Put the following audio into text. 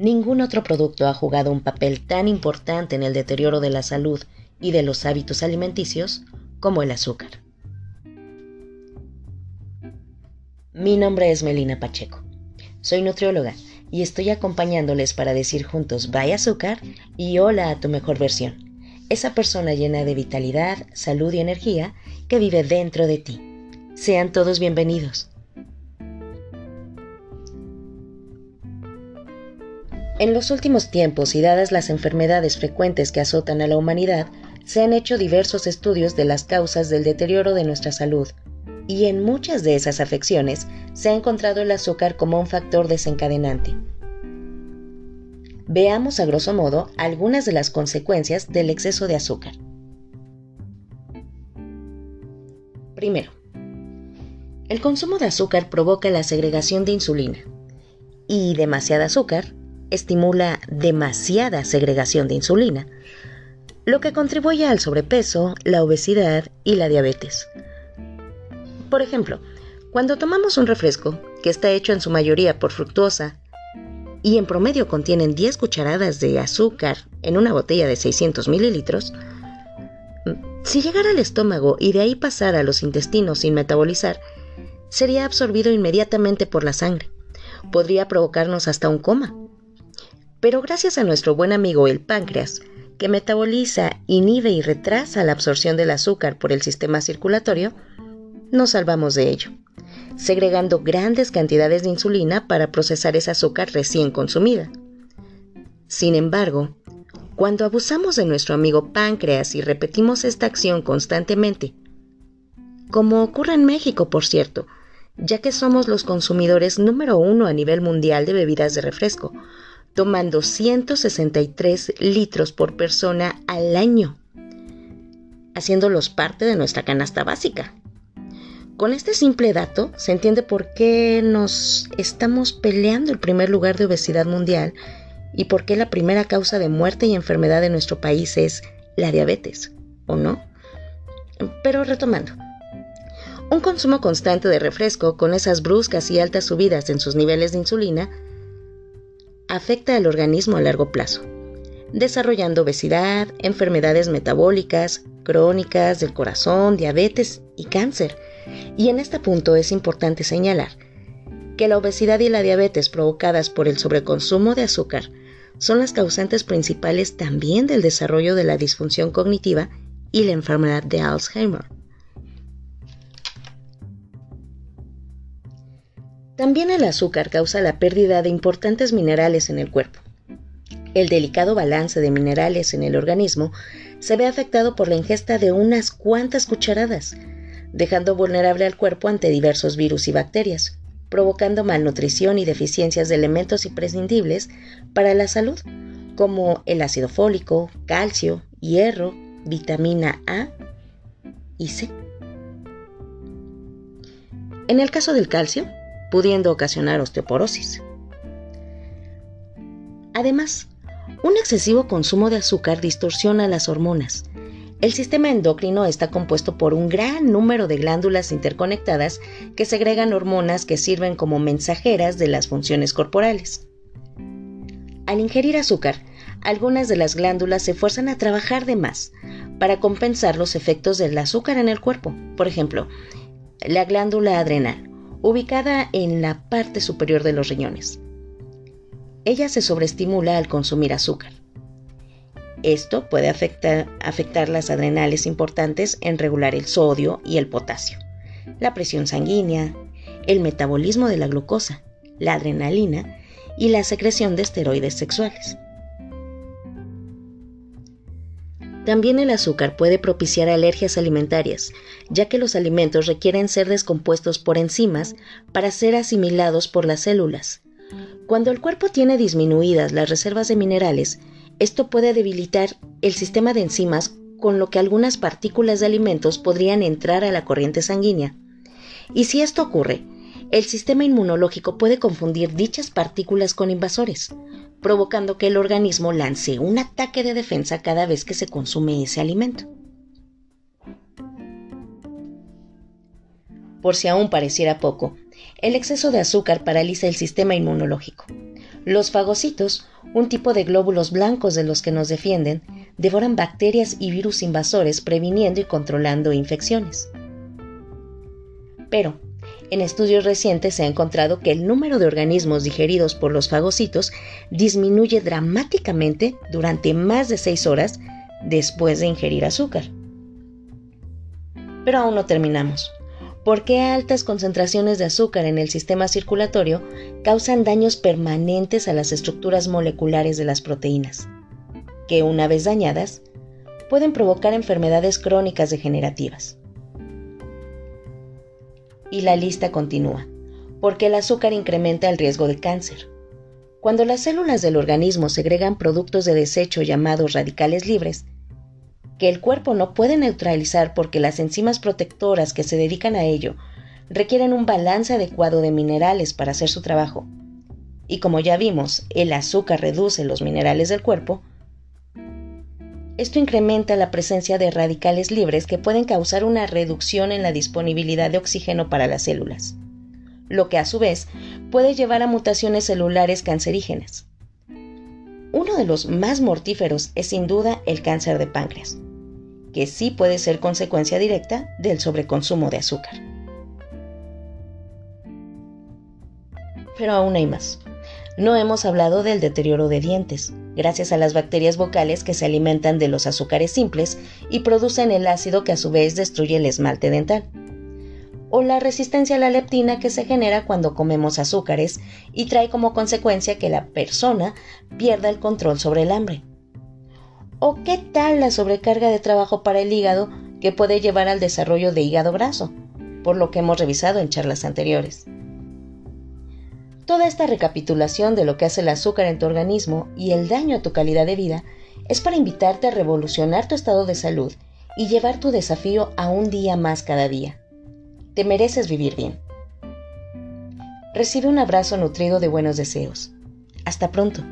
Ningún otro producto ha jugado un papel tan importante en el deterioro de la salud y de los hábitos alimenticios como el azúcar. Mi nombre es Melina Pacheco. Soy nutrióloga y estoy acompañándoles para decir juntos bye azúcar y hola a tu mejor versión. Esa persona llena de vitalidad, salud y energía que vive dentro de ti. Sean todos bienvenidos. En los últimos tiempos y dadas las enfermedades frecuentes que azotan a la humanidad, se han hecho diversos estudios de las causas del deterioro de nuestra salud, y en muchas de esas afecciones se ha encontrado el azúcar como un factor desencadenante. Veamos a grosso modo algunas de las consecuencias del exceso de azúcar. Primero, el consumo de azúcar provoca la segregación de insulina, y demasiada azúcar estimula demasiada segregación de insulina, lo que contribuye al sobrepeso, la obesidad y la diabetes. Por ejemplo, cuando tomamos un refresco, que está hecho en su mayoría por fructuosa, y en promedio contienen 10 cucharadas de azúcar en una botella de 600 mililitros, si llegara al estómago y de ahí pasara a los intestinos sin metabolizar, sería absorbido inmediatamente por la sangre. Podría provocarnos hasta un coma pero gracias a nuestro buen amigo el páncreas, que metaboliza, inhibe y retrasa la absorción del azúcar por el sistema circulatorio, nos salvamos de ello, segregando grandes cantidades de insulina para procesar esa azúcar recién consumida. Sin embargo, cuando abusamos de nuestro amigo páncreas y repetimos esta acción constantemente, como ocurre en México, por cierto, ya que somos los consumidores número uno a nivel mundial de bebidas de refresco, tomando 163 litros por persona al año, haciéndolos parte de nuestra canasta básica. Con este simple dato se entiende por qué nos estamos peleando el primer lugar de obesidad mundial y por qué la primera causa de muerte y enfermedad de nuestro país es la diabetes, ¿o no? Pero retomando, un consumo constante de refresco con esas bruscas y altas subidas en sus niveles de insulina afecta al organismo a largo plazo, desarrollando obesidad, enfermedades metabólicas, crónicas del corazón, diabetes y cáncer. Y en este punto es importante señalar que la obesidad y la diabetes provocadas por el sobreconsumo de azúcar son las causantes principales también del desarrollo de la disfunción cognitiva y la enfermedad de Alzheimer. También el azúcar causa la pérdida de importantes minerales en el cuerpo. El delicado balance de minerales en el organismo se ve afectado por la ingesta de unas cuantas cucharadas, dejando vulnerable al cuerpo ante diversos virus y bacterias, provocando malnutrición y deficiencias de elementos imprescindibles para la salud, como el ácido fólico, calcio, hierro, vitamina A y C. En el caso del calcio, pudiendo ocasionar osteoporosis. Además, un excesivo consumo de azúcar distorsiona las hormonas. El sistema endocrino está compuesto por un gran número de glándulas interconectadas que segregan hormonas que sirven como mensajeras de las funciones corporales. Al ingerir azúcar, algunas de las glándulas se fuerzan a trabajar de más para compensar los efectos del azúcar en el cuerpo. Por ejemplo, la glándula adrenal ubicada en la parte superior de los riñones. Ella se sobreestimula al consumir azúcar. Esto puede afectar, afectar las adrenales importantes en regular el sodio y el potasio, la presión sanguínea, el metabolismo de la glucosa, la adrenalina y la secreción de esteroides sexuales. También el azúcar puede propiciar alergias alimentarias, ya que los alimentos requieren ser descompuestos por enzimas para ser asimilados por las células. Cuando el cuerpo tiene disminuidas las reservas de minerales, esto puede debilitar el sistema de enzimas con lo que algunas partículas de alimentos podrían entrar a la corriente sanguínea. Y si esto ocurre, el sistema inmunológico puede confundir dichas partículas con invasores, provocando que el organismo lance un ataque de defensa cada vez que se consume ese alimento. Por si aún pareciera poco, el exceso de azúcar paraliza el sistema inmunológico, Los fagocitos, un tipo de glóbulos blancos de los que nos defienden, devoran bacterias y virus invasores previniendo y controlando infecciones. Pero, en estudios recientes se ha encontrado que el número de organismos digeridos por los fagocitos disminuye dramáticamente durante más de 6 horas después de ingerir azúcar. Pero aún no terminamos. ¿Por qué altas concentraciones de azúcar en el sistema circulatorio causan daños permanentes a las estructuras moleculares de las proteínas? Que una vez dañadas, pueden provocar enfermedades crónicas degenerativas. Y la lista continúa, porque el azúcar incrementa el riesgo de cáncer. Cuando las células del organismo segregan productos de desecho llamados radicales libres, que el cuerpo no puede neutralizar porque las enzimas protectoras que se dedican a ello requieren un balance adecuado de minerales para hacer su trabajo. Y como ya vimos, el azúcar reduce los minerales del cuerpo, esto incrementa la presencia de radicales libres que pueden causar una reducción en la disponibilidad de oxígeno para las células, lo que a su vez puede llevar a mutaciones celulares cancerígenas. Uno de los más mortíferos es sin duda el cáncer de páncreas, que sí puede ser consecuencia directa del sobreconsumo de azúcar. Pero aún hay más. No hemos hablado del deterioro de dientes, gracias a las bacterias vocales que se alimentan de los azúcares simples y producen el ácido que a su vez destruye el esmalte dental. O la resistencia a la leptina que se genera cuando comemos azúcares y trae como consecuencia que la persona pierda el control sobre el hambre. ¿O qué tal la sobrecarga de trabajo para el hígado que puede llevar al desarrollo de hígado graso? Por lo que hemos revisado en charlas anteriores. Toda esta recapitulación de lo que hace el azúcar en tu organismo y el daño a tu calidad de vida es para invitarte a revolucionar tu estado de salud y llevar tu desafío a un día más cada día. Te mereces vivir bien. Recibe un abrazo nutrido de buenos deseos. Hasta pronto.